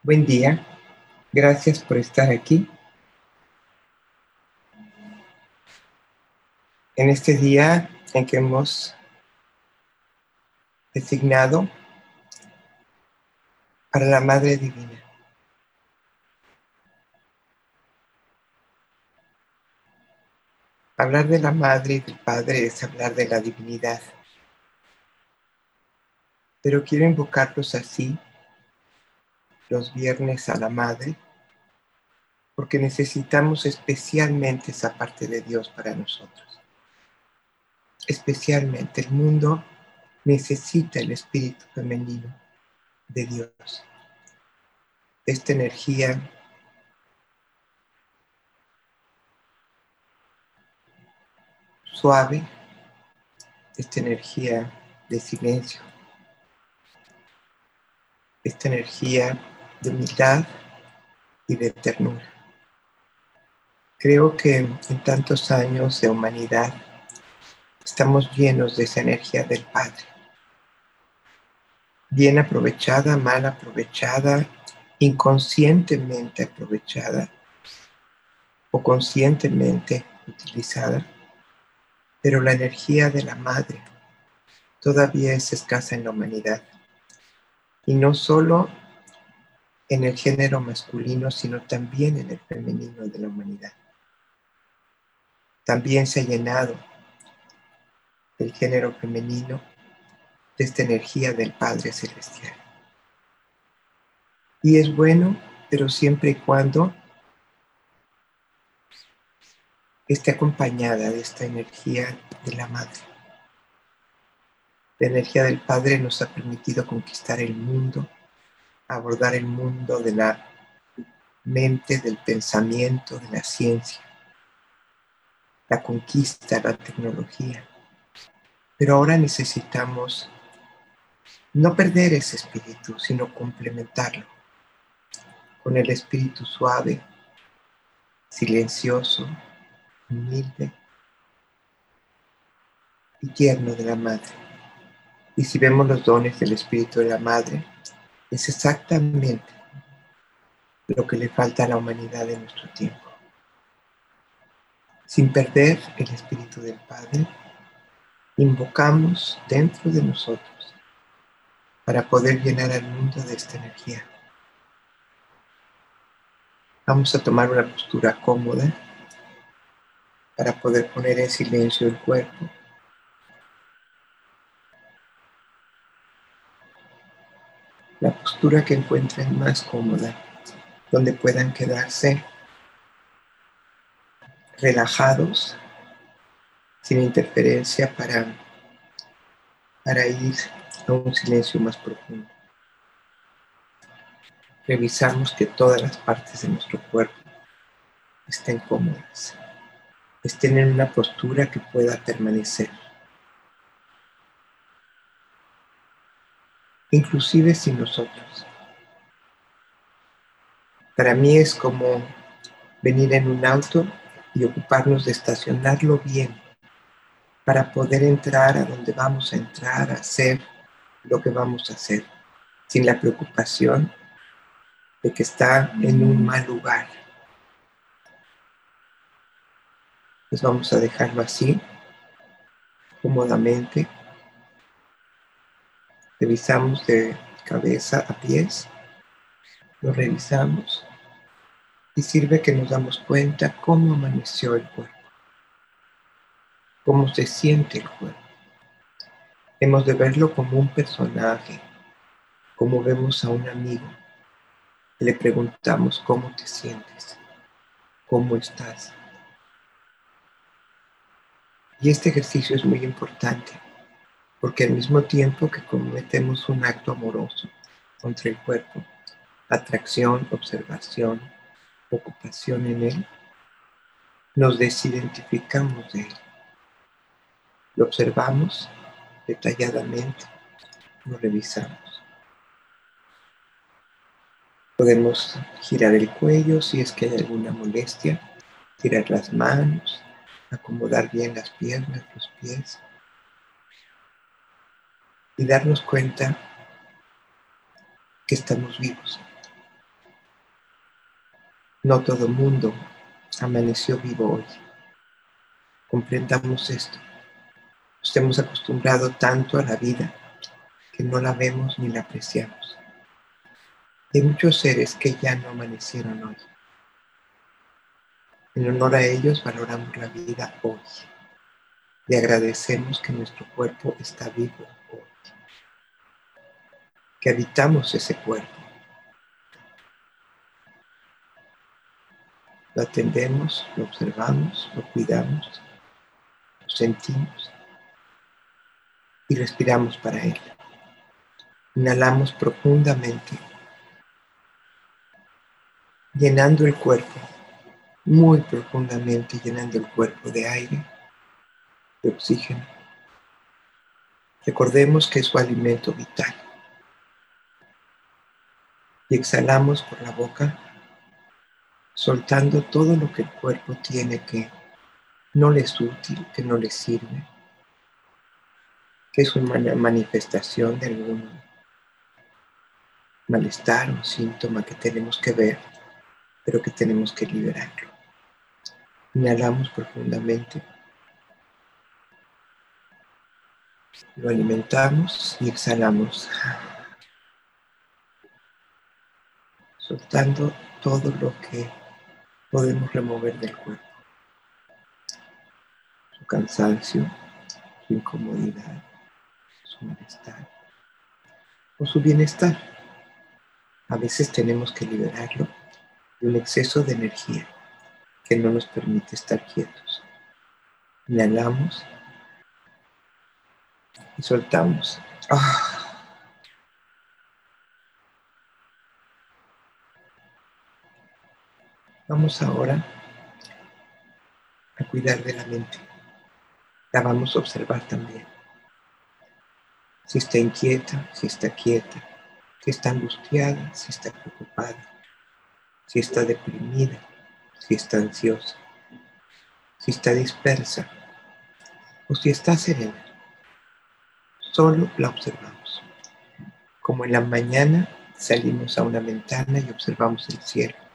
Buen día, gracias por estar aquí. En este día en que hemos designado para la Madre Divina. Hablar de la Madre y del Padre es hablar de la divinidad. Pero quiero invocarlos así los viernes a la Madre, porque necesitamos especialmente esa parte de Dios para nosotros. Especialmente el mundo necesita el espíritu femenino de Dios. Esta energía suave, esta energía de silencio, esta energía de humildad y de ternura. Creo que en tantos años de humanidad estamos llenos de esa energía del Padre. Bien aprovechada, mal aprovechada, inconscientemente aprovechada o conscientemente utilizada, pero la energía de la Madre todavía es escasa en la humanidad. Y no solo en el género masculino, sino también en el femenino de la humanidad. También se ha llenado el género femenino de esta energía del Padre Celestial. Y es bueno, pero siempre y cuando esté acompañada de esta energía de la Madre. La energía del Padre nos ha permitido conquistar el mundo abordar el mundo de la mente, del pensamiento, de la ciencia, la conquista, la tecnología. Pero ahora necesitamos no perder ese espíritu, sino complementarlo con el espíritu suave, silencioso, humilde y tierno de la madre. Y si vemos los dones del espíritu de la madre, es exactamente lo que le falta a la humanidad en nuestro tiempo. Sin perder el Espíritu del Padre, invocamos dentro de nosotros para poder llenar al mundo de esta energía. Vamos a tomar una postura cómoda para poder poner en silencio el cuerpo la postura que encuentren más cómoda, donde puedan quedarse relajados, sin interferencia para, para ir a un silencio más profundo. Revisamos que todas las partes de nuestro cuerpo estén cómodas, estén en una postura que pueda permanecer. Inclusive sin nosotros. Para mí es como venir en un auto y ocuparnos de estacionarlo bien para poder entrar a donde vamos a entrar, a hacer lo que vamos a hacer, sin la preocupación de que está en un mal lugar. Pues vamos a dejarlo así, cómodamente, Revisamos de cabeza a pies, lo revisamos y sirve que nos damos cuenta cómo amaneció el cuerpo, cómo se siente el cuerpo. Hemos de verlo como un personaje, como vemos a un amigo. Le preguntamos cómo te sientes, cómo estás. Y este ejercicio es muy importante porque al mismo tiempo que cometemos un acto amoroso contra el cuerpo, atracción, observación, ocupación en él, nos desidentificamos de él. Lo observamos detalladamente, lo revisamos. Podemos girar el cuello si es que hay alguna molestia, tirar las manos, acomodar bien las piernas, los pies y darnos cuenta que estamos vivos, No todo mundo amaneció vivo hoy. Comprendamos esto. Nos hemos acostumbrado tanto a la vida que no la vemos ni la apreciamos. Hay muchos seres que ya no amanecieron hoy. En honor a ellos valoramos la vida hoy y agradecemos que nuestro cuerpo está vivo que habitamos ese cuerpo. Lo atendemos, lo observamos, lo cuidamos, lo sentimos y respiramos para él. Inhalamos profundamente, llenando el cuerpo, muy profundamente llenando el cuerpo de aire de oxígeno. Recordemos que es su alimento vital. Y exhalamos por la boca, soltando todo lo que el cuerpo tiene que no le es útil, que no le sirve, que es una manifestación de algún malestar o síntoma que tenemos que ver, pero que tenemos que liberarlo. Inhalamos profundamente. Lo alimentamos y exhalamos, soltando todo lo que podemos remover del cuerpo. Su cansancio, su incomodidad, su malestar o su bienestar. A veces tenemos que liberarlo de un exceso de energía que no nos permite estar quietos. Inhalamos y soltamos. Ah. Vamos ahora a cuidar de la mente. La vamos a observar también. Si está inquieta, si está quieta, si está angustiada, si está preocupada, si está deprimida, si está ansiosa, si está dispersa o si está serena solo la observamos. Como en la mañana salimos a una ventana y observamos el cielo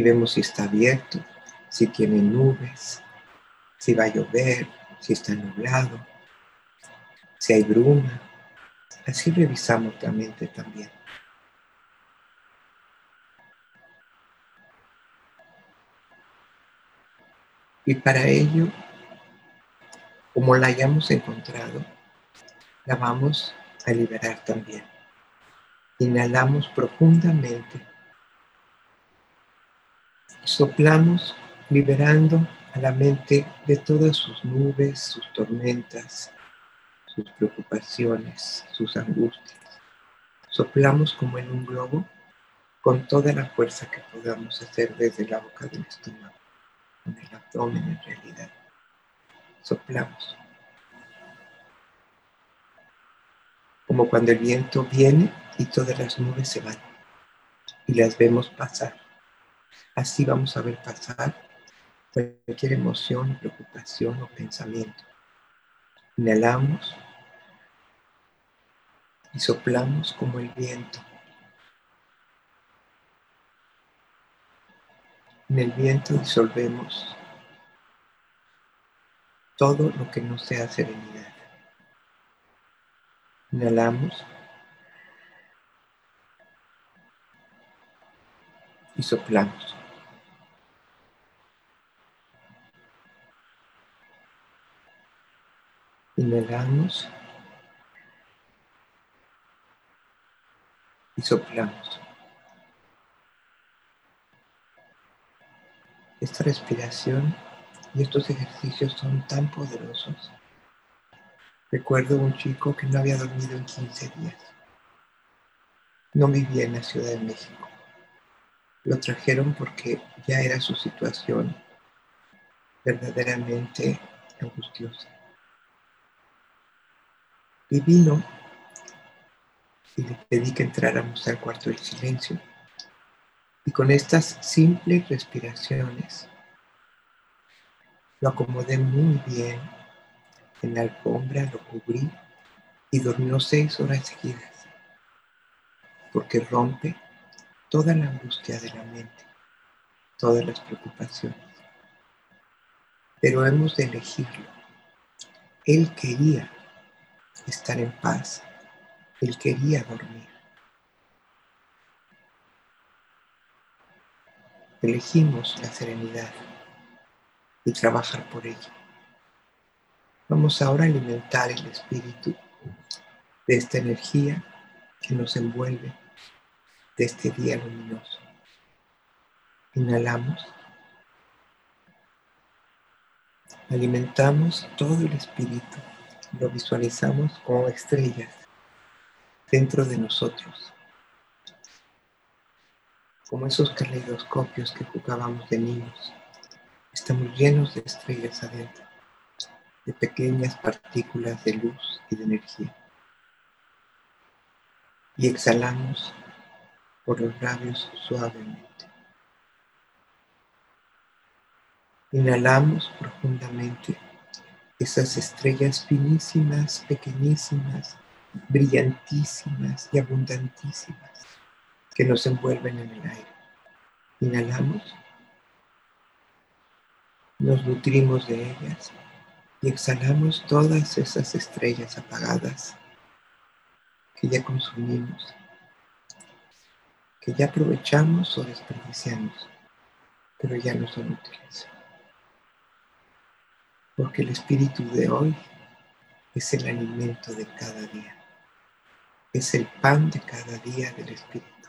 y vemos si está abierto, si tiene nubes, si va a llover, si está nublado, si hay bruma. Así revisamos la mente también. Y para ello, como la hayamos encontrado, la vamos a liberar también. Inhalamos profundamente. Soplamos liberando a la mente de todas sus nubes, sus tormentas, sus preocupaciones, sus angustias. Soplamos como en un globo con toda la fuerza que podamos hacer desde la boca del estómago, en el abdomen en realidad. Soplamos. como cuando el viento viene y todas las nubes se van y las vemos pasar. Así vamos a ver pasar cualquier emoción, preocupación o pensamiento. Inhalamos y soplamos como el viento. En el viento disolvemos todo lo que no sea serenidad. Inhalamos. Y soplamos. Inhalamos. Y soplamos. Esta respiración y estos ejercicios son tan poderosos Recuerdo un chico que no había dormido en 15 días. No vivía en la Ciudad de México. Lo trajeron porque ya era su situación verdaderamente angustiosa. Y vino y le pedí que entráramos al cuarto del silencio. Y con estas simples respiraciones lo acomodé muy bien en la alfombra, lo cubrí y durmió seis horas seguidas, porque rompe toda la angustia de la mente todas las preocupaciones. Pero hemos de elegirlo. Él quería estar en paz. Él quería dormir. Elegimos la serenidad y trabajar por ello. Vamos ahora a alimentar el espíritu de esta energía que nos envuelve de este día luminoso. Inhalamos. Alimentamos todo el espíritu. Lo visualizamos como estrellas dentro de nosotros. Como esos caleidoscopios que jugábamos de niños. Estamos llenos de estrellas adentro, de pequeñas partículas de luz y de energía. Y exhalamos por los labios suavemente. Inhalamos profundamente esas estrellas finísimas, pequeñísimas, brillantísimas y abundantísimas que nos envuelven en el aire. Inhalamos, nos nutrimos de ellas y exhalamos todas esas estrellas apagadas que ya consumimos, que ya aprovechamos o desperdiciamos, pero ya no son útiles porque el espíritu de hoy es el alimento de cada día, es el pan de cada día del espíritu.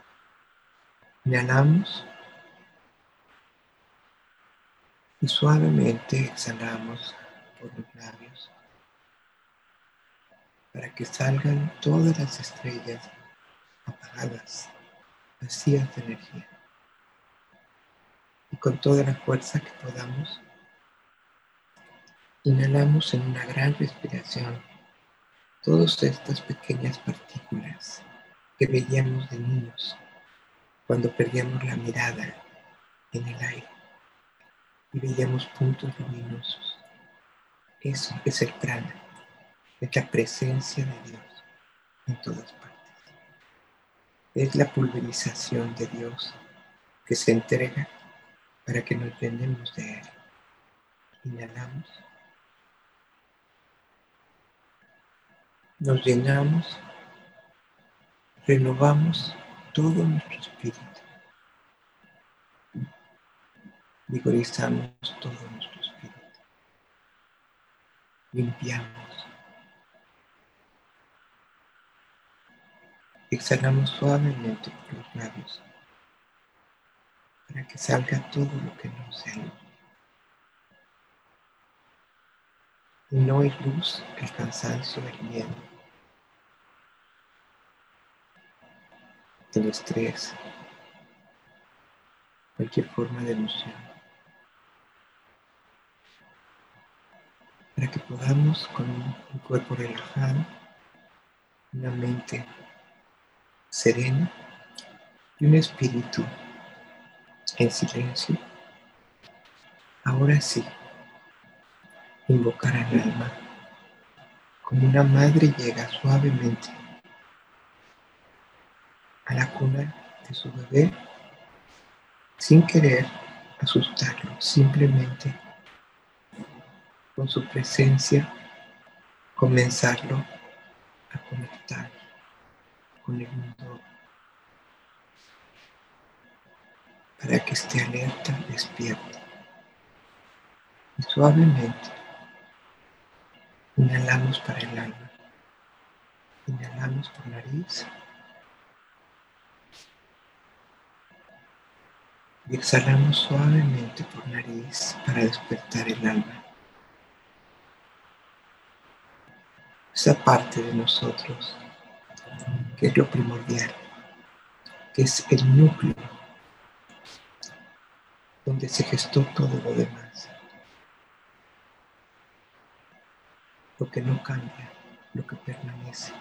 Inhalamos y suavemente exhalamos por los labios para que salgan todas las estrellas apagadas, vacías de energía. Y con toda la fuerza que podamos, Inhalamos en una gran respiración todas estas pequeñas partículas que veíamos de niños cuando perdíamos la mirada en el aire y veíamos puntos luminosos. Eso es el prana, es la presencia de Dios en todas partes. Es la pulverización de Dios que se entrega para que nos llenemos de Él. Inhalamos. nos llenamos, renovamos todo nuestro espíritu, vigorizamos todo nuestro espíritu, limpiamos, exhalamos suavemente por los labios para que salga todo lo que no sale. Y no hay luz, el cansancio, el miedo del estrés, cualquier forma de emoción, para que podamos con un cuerpo relajado, una mente serena y un espíritu en silencio, ahora sí, invocar al alma como una madre llega suavemente a la cuna de su bebé sin querer asustarlo, simplemente con su presencia comenzarlo a conectar el mundo para que esté alerta, despierto. Y suavemente inhalamos para el alma. Inhalamos por nariz. y exhalamos suavemente por nariz para despertar el alma. Esa parte de nosotros que es lo primordial, que es el núcleo donde se gestó todo lo demás. Lo que no cambia, lo que permanece,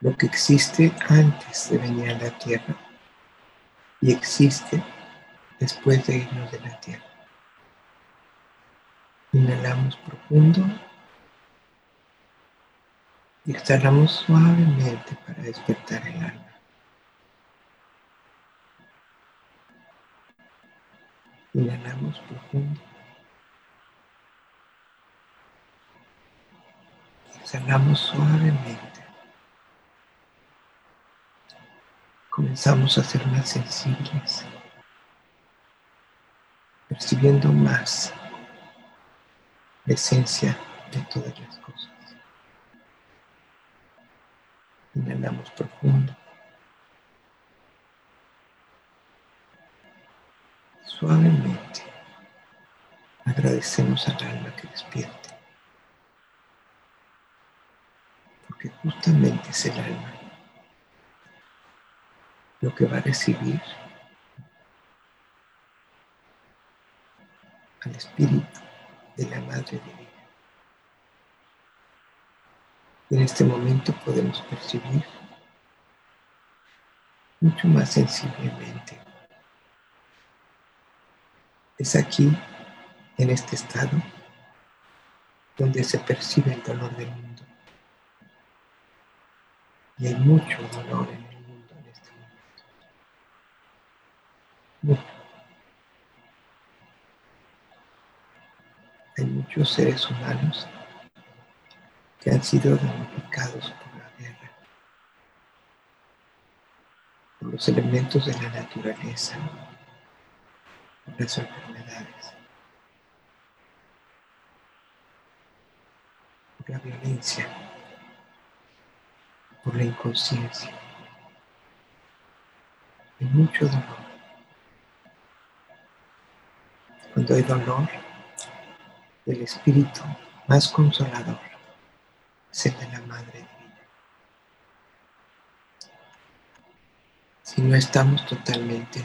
lo que existe antes de venir a la tierra y existe después de irnos de la tierra. Inhalamos profundo exhalamos suavemente para despertar el alma. Inhalamos profundo. Exhalamos suavemente. Comenzamos a ser más sensibles, percibiendo más la esencia de todas las cosas. Inhalamos profundo. Suavemente agradecemos al alma que despierte, porque justamente es el alma lo que va a recibir al espíritu de la Madre Divina. Y en este momento podemos percibir mucho más sensiblemente. Es aquí, en este estado, donde se percibe el dolor del mundo. Y hay mucho dolor en el mundo en este momento. Mucho. Hay muchos seres humanos que han sido damnificados por la guerra, por los elementos de la naturaleza, por las enfermedades, por la violencia, por la inconsciencia. Hay mucho dolor. Cuando hay dolor, el espíritu más consolador ser de la Madre Divina. Si no estamos totalmente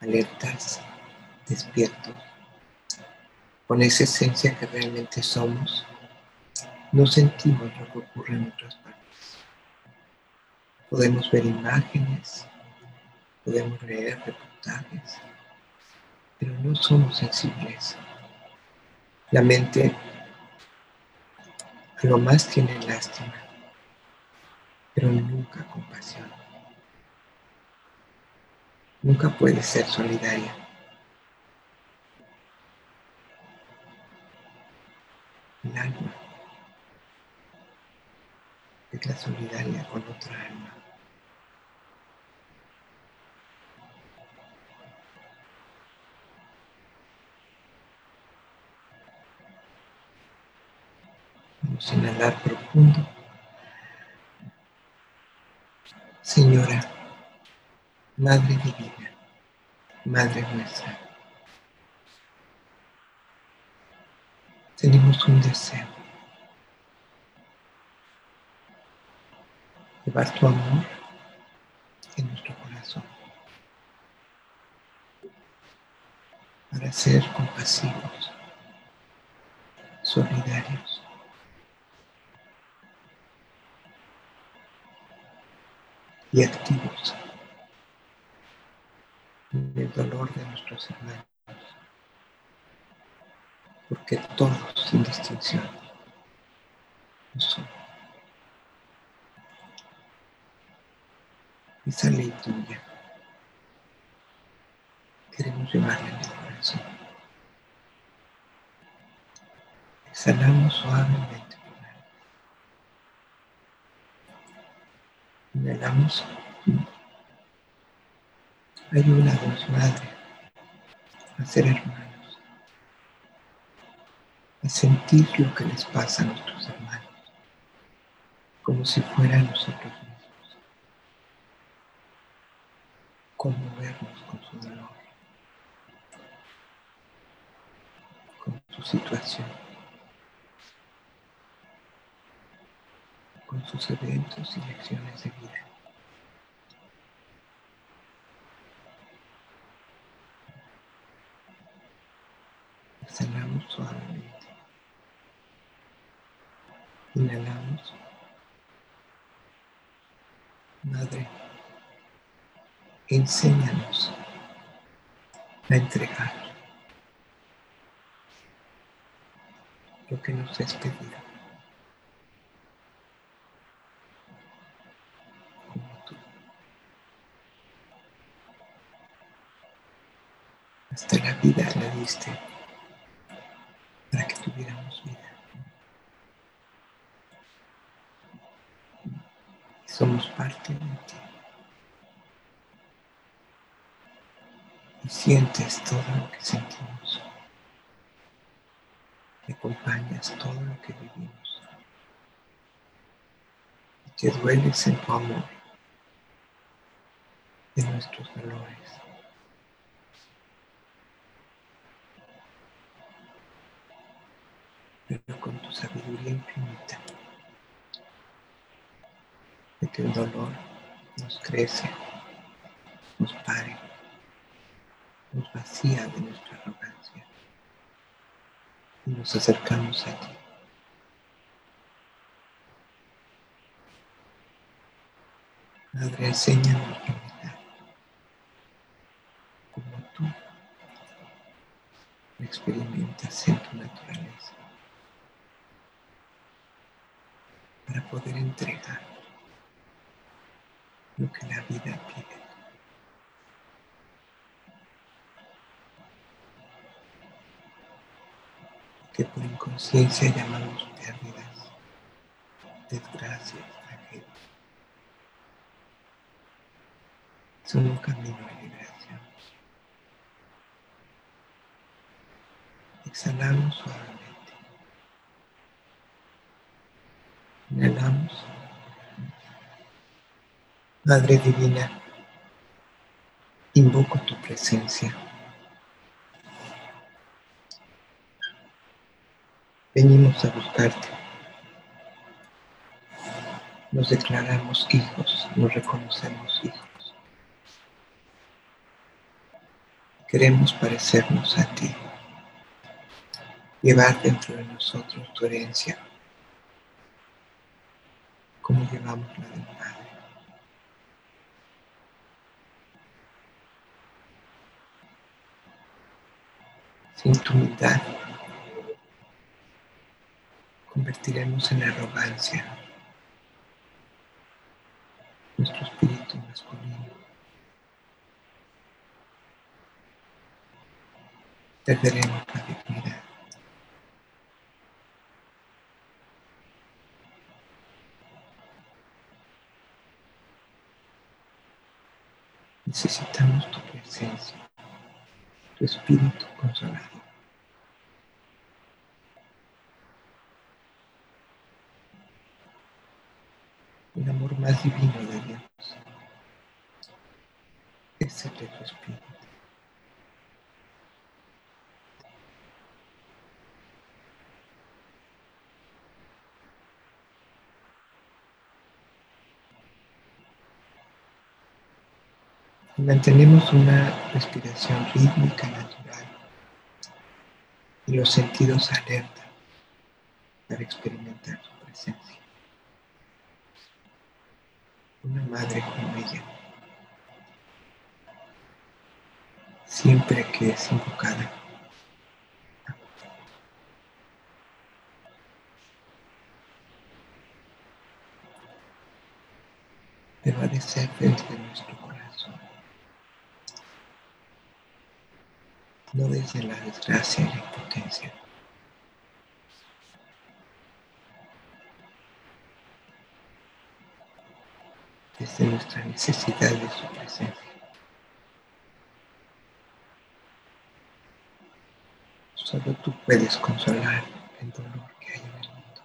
alertas, despiertos, con esa esencia que realmente somos, no sentimos lo que ocurre en otras partes. Podemos ver imágenes, podemos leer reportajes, pero no somos sensibles. La mente lo más tiene lástima, pero nunca compasión. Nunca puede ser solidaria. El alma es la solidaria con otra alma. Vamos a inhalar profundo. Señora, Madre Divina, Madre nuestra, tenemos un deseo. Llevar tu amor en nuestro corazón para ser compasivos, solidarios. Y activos en el dolor de nuestros hermanos, porque todos, sin distinción, no son. Esa ley tuya queremos llevarla en el corazón. Exhalamos suavemente. Inhalamos. Ayúdanos, Madre, a ser hermanos, a sentir lo que les pasa a nuestros hermanos, como si fueran nosotros mismos, conmovernos con su dolor, con su situación. Sus eventos y lecciones de vida. Exhalamos suavemente. Inhalamos. Madre, enséñanos a entregar lo que nos es pedido. Hasta la vida la diste para que tuviéramos vida. Y somos parte de ti. Y sientes todo lo que sentimos. Y acompañas todo lo que vivimos. Y te dueles en tu amor de nuestros dolores. Pero con tu sabiduría infinita, de que el dolor nos crece, nos pare, nos vacía de nuestra arrogancia y nos acercamos a ti. Madre, enséñanos humildad, como tú experimentas en tu naturaleza, para poder entregar lo que la vida pide. Que por inconsciencia llamamos pérdidas, desgracias, tragedias. Son un camino de liberación. Exhalamos suavemente. Inhalamos. Madre Divina, invoco tu presencia. Venimos a buscarte. Nos declaramos hijos, nos reconocemos hijos. Queremos parecernos a ti, llevar dentro de nosotros tu herencia, como llevamos la del Padre. Sin tu humildad, convertiremos en arrogancia nuestro espíritu masculino. Perderemos la Necesitamos tu presencia, tu espíritu consolado. El amor más divino de Dios es el de tu espíritu. Mantenemos una respiración rítmica natural y los sentidos alerta para experimentar su presencia. Una madre como ella, siempre que es invocada, pero ha de nuestro corazón, desde la desgracia y la impotencia. desde nuestra necesidad de su presencia. Solo tú puedes consolar el dolor que hay en el mundo.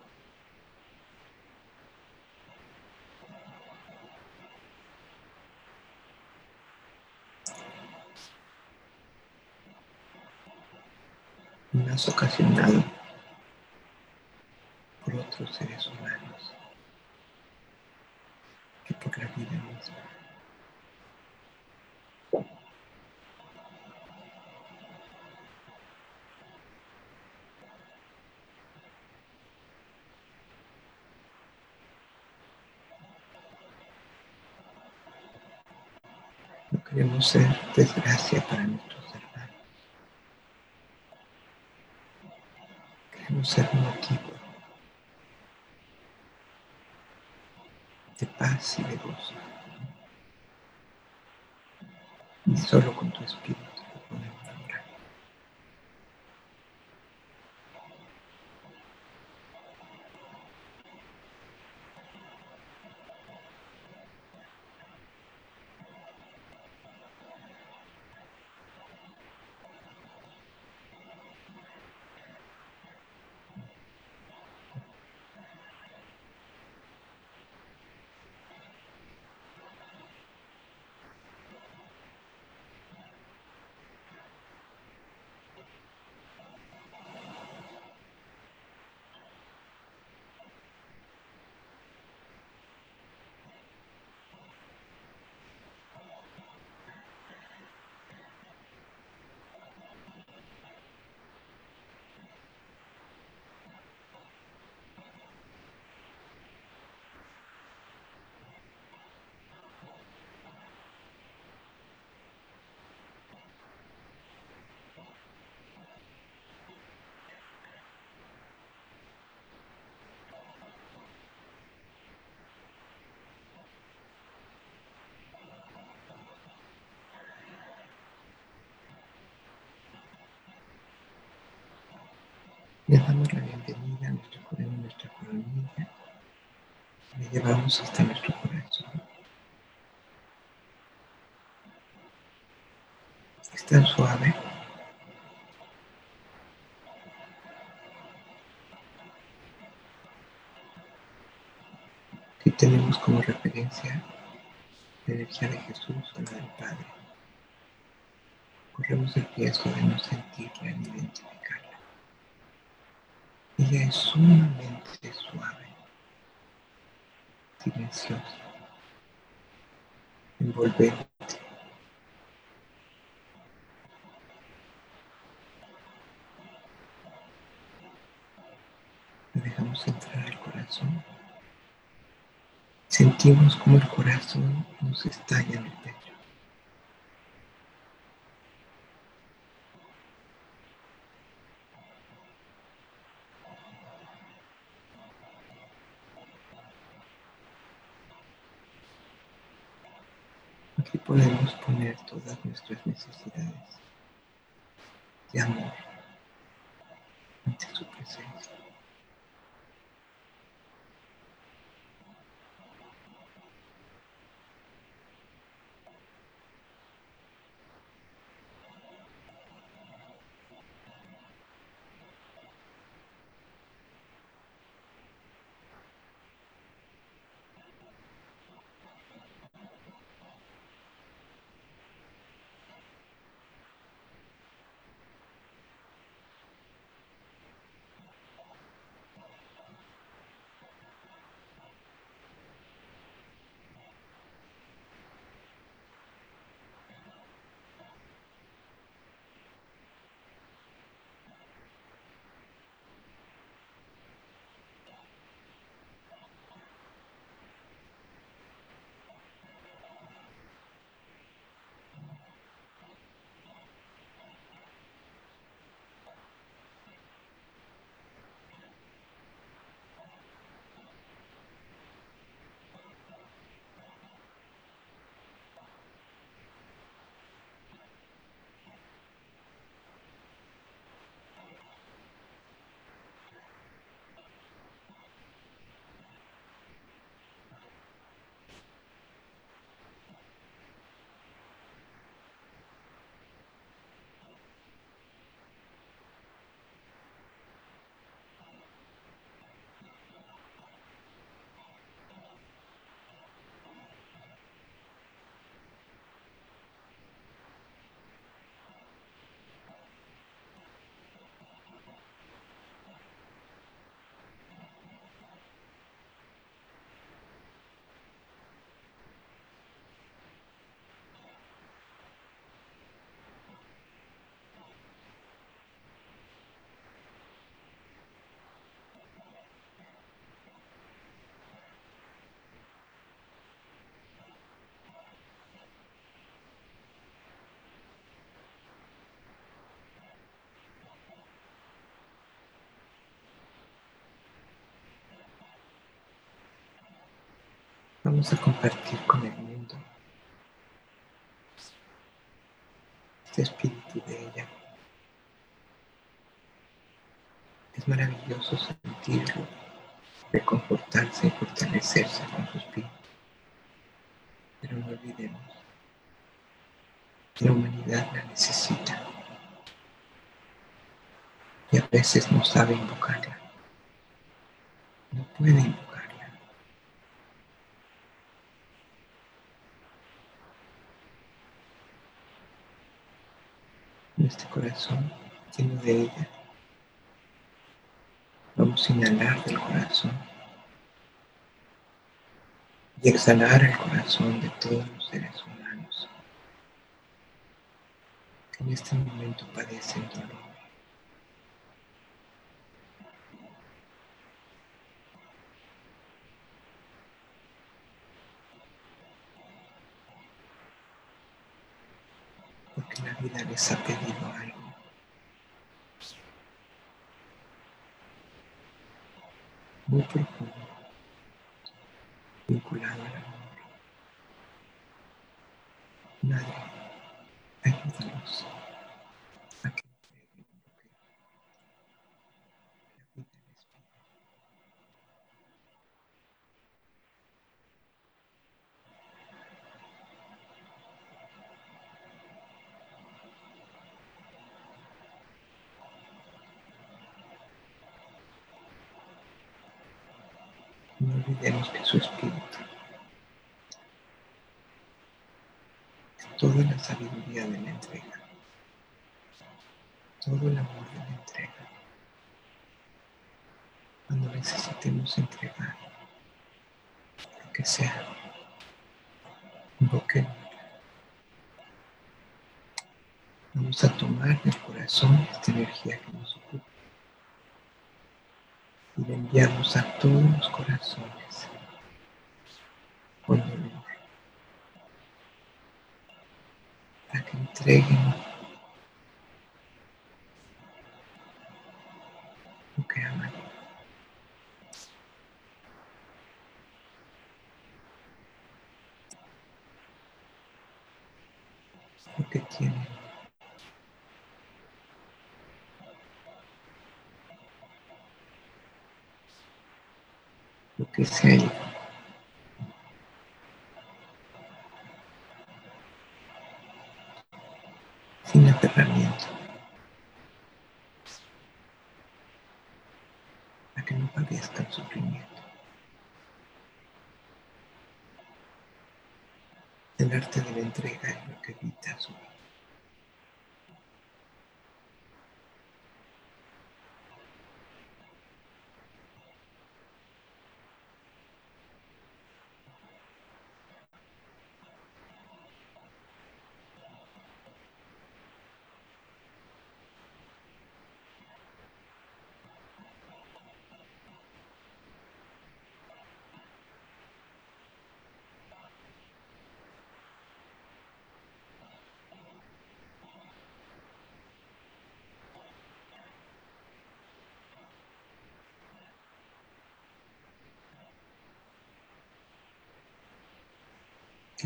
Más ocasionado por otros seres humanos que por la vida misma. No queremos ser desgracia para nuestros hermanos. Ser motivo de paz y de gozo. Y solo con tu espíritu Le damos la bienvenida a nuestro coronel, nuestra coronilla. Le llevamos hasta nuestro corazón. Es tan suave. Que tenemos como referencia la energía de Jesús o la del Padre. Corremos el riesgo de no sentirla ni identificarla. Ella es sumamente suave, silenciosa, envolvente. La dejamos entrar al corazón. Sentimos como el corazón nos estalla en el pecho. Aquí podemos poner todas nuestras necesidades de amor Vamos a compartir con el mundo este espíritu de ella. Es maravilloso sentirlo, reconfortarse y fortalecerse con su espíritu. Pero no olvidemos que la humanidad la necesita y a veces no sabe invocarla. No puede invocarla. Este corazón lleno de ella. Vamos a inhalar del corazón y exhalar el corazón de todos los seres humanos que en este momento padecen dolor. porque la vida les ha pedido algo. Muy profundo, vinculado al amor. Nadie, ayúdanos a que No olvidemos que su espíritu, toda la sabiduría de la entrega, todo el amor de la entrega, cuando necesitemos entregar lo que sea, invoquemos. Vamos a tomar del corazón esta energía que nos ocupa y le enviamos a todos los corazones. Con dolor para que entreguen lo que aman. Lo que tienen. lo que se ha ido. Sin aterramiento. Para que no padezcan sufrimiento. El arte de la entrega es lo que evita su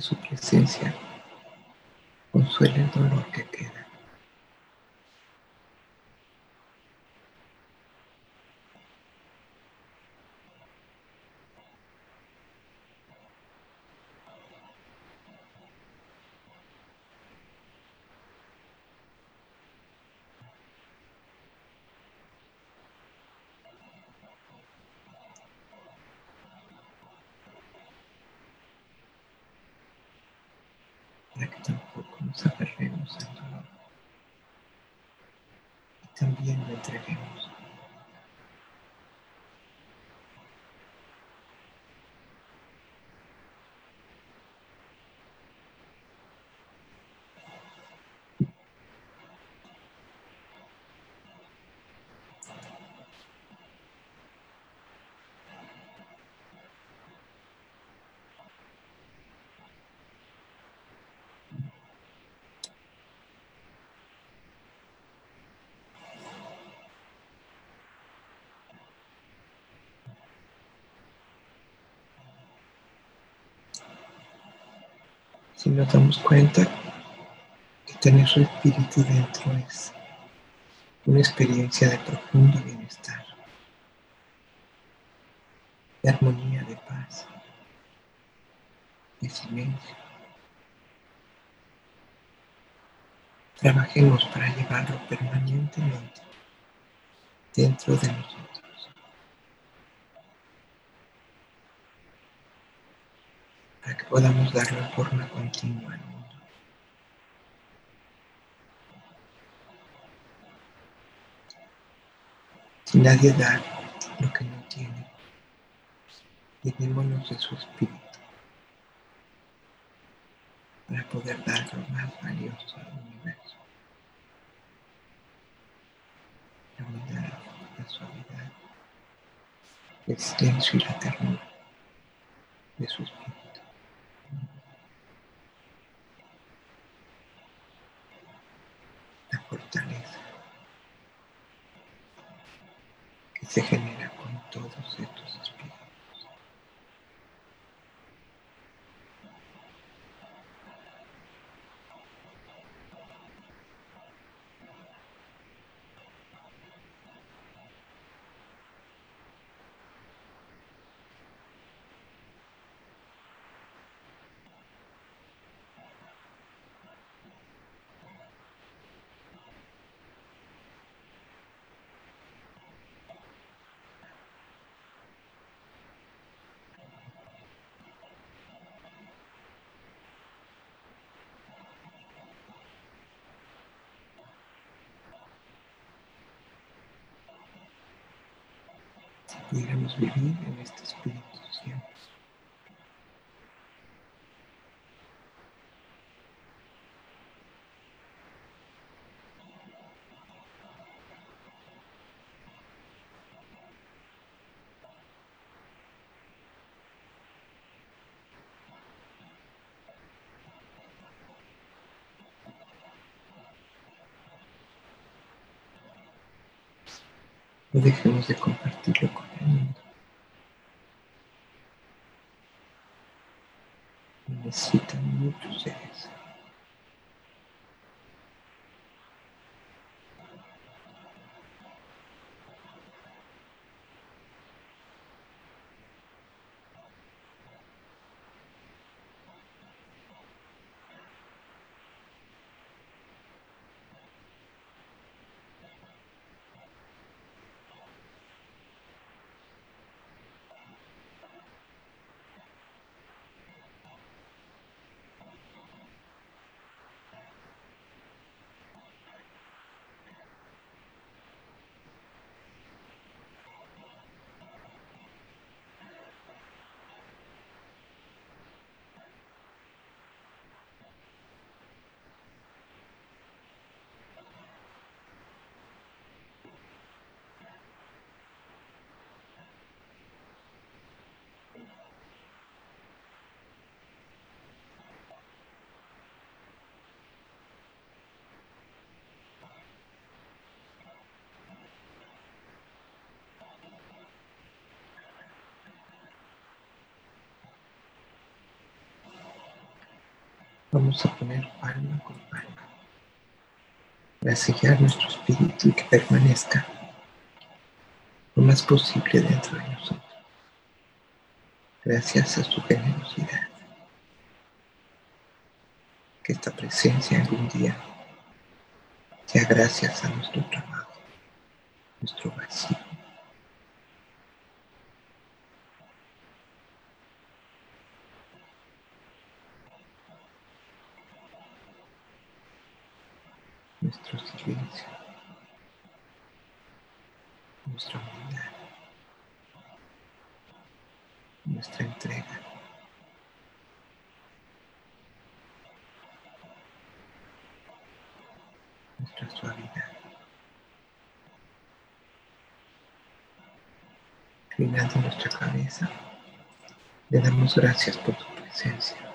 su presencia consuele el dolor que queda. para que tampoco nos aferremos al dolor y también lo entreguemos. Si nos damos cuenta que tener su espíritu dentro es una experiencia de profundo bienestar, de armonía, de paz, de silencio. Trabajemos para llevarlo permanentemente dentro de nosotros. Para que podamos darlo en forma continua al mundo. Si nadie da lo que no tiene, llenémonos de su espíritu para poder dar lo más valioso al universo. La unidad, la suavidad, el silencio y la ternura de su espíritu. La que se genera con todos estos pudiéramos vivir en este espíritu siempre. Dejemos de compartirlo con el mundo. Necesitan muchos seres. Vamos a poner palma con palma para sellar nuestro espíritu y que permanezca lo más posible dentro de nosotros. Gracias a su generosidad. Que esta presencia algún día sea gracias a nuestro trabajo, nuestro vacío. Nuestro silencio, nuestra humildad, nuestra entrega. Nuestra suavidad. Inclinando nuestra cabeza, le damos gracias por tu presencia.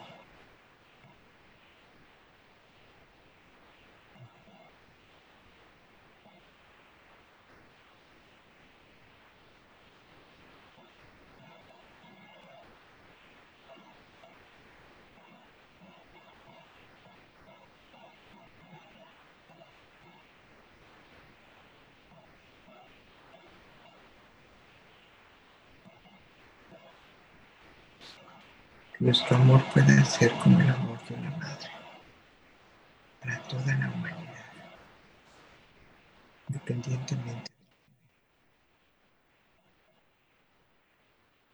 Nuestro amor pueda ser como el amor de una madre para toda la humanidad, independientemente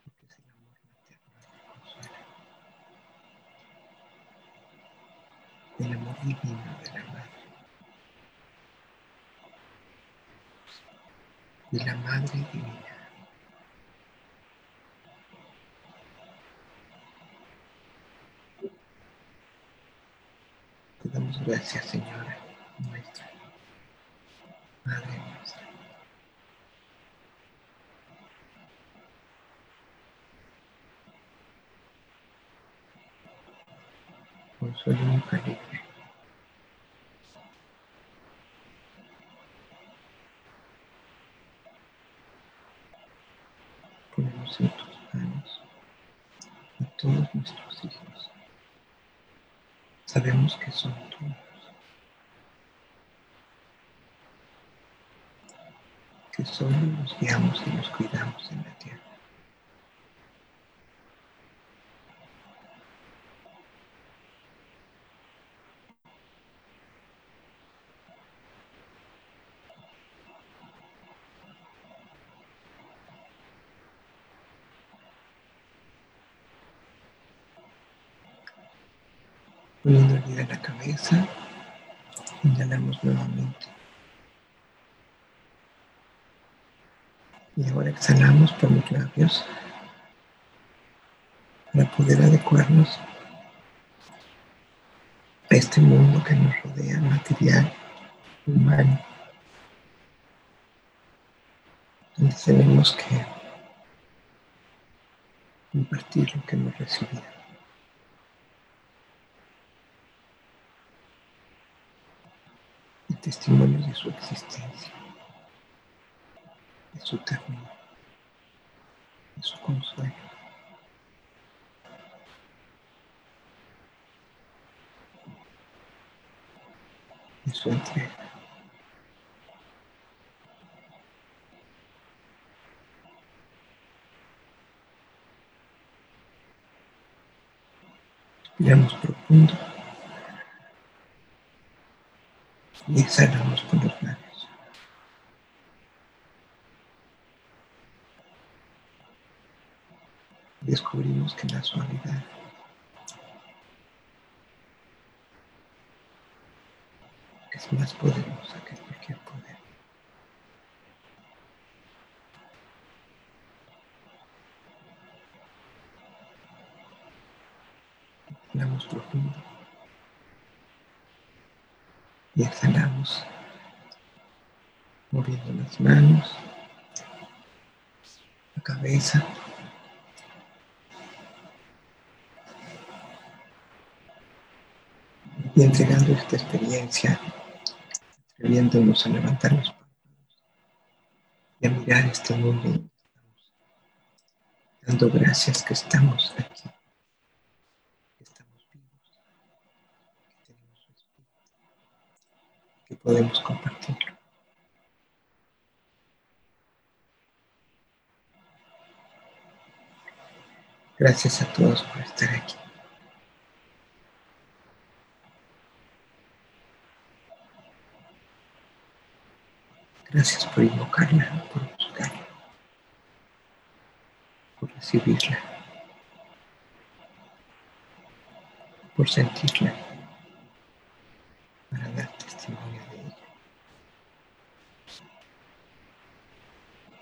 porque es el amor materno que consuela, el amor divino de la madre, de la madre divina. Damos gracias, Señora nuestra, Madre nuestra. Consuelo infalible. Ponemos en tus manos a todos nuestros hijos. Sabemos que son tuyos. Que solo los guiamos y los cuidamos en la tierra. El vida en la cabeza, inhalamos nuevamente. Y ahora exhalamos por los labios para poder adecuarnos a este mundo que nos rodea, material, humano, donde tenemos que compartir lo que hemos recibido. Testimonio de su existencia, de su ternura, de su consuelo. de su entrega. Respiramos profundo y exhalamos por los labios. Descubrimos que la suavidad es más poderosa que cualquier poder. Inhalamos profundo y exhalamos. Moviendo las manos, la cabeza. Y entregando esta experiencia atreviéndonos a levantar los párpados y a mirar este mundo. Dando gracias que estamos aquí, que estamos vivos, que tenemos un espíritu, que podemos compartirlo. Gracias a todos por estar aquí. Gracias por invocarla, por buscarla, por recibirla, por sentirla.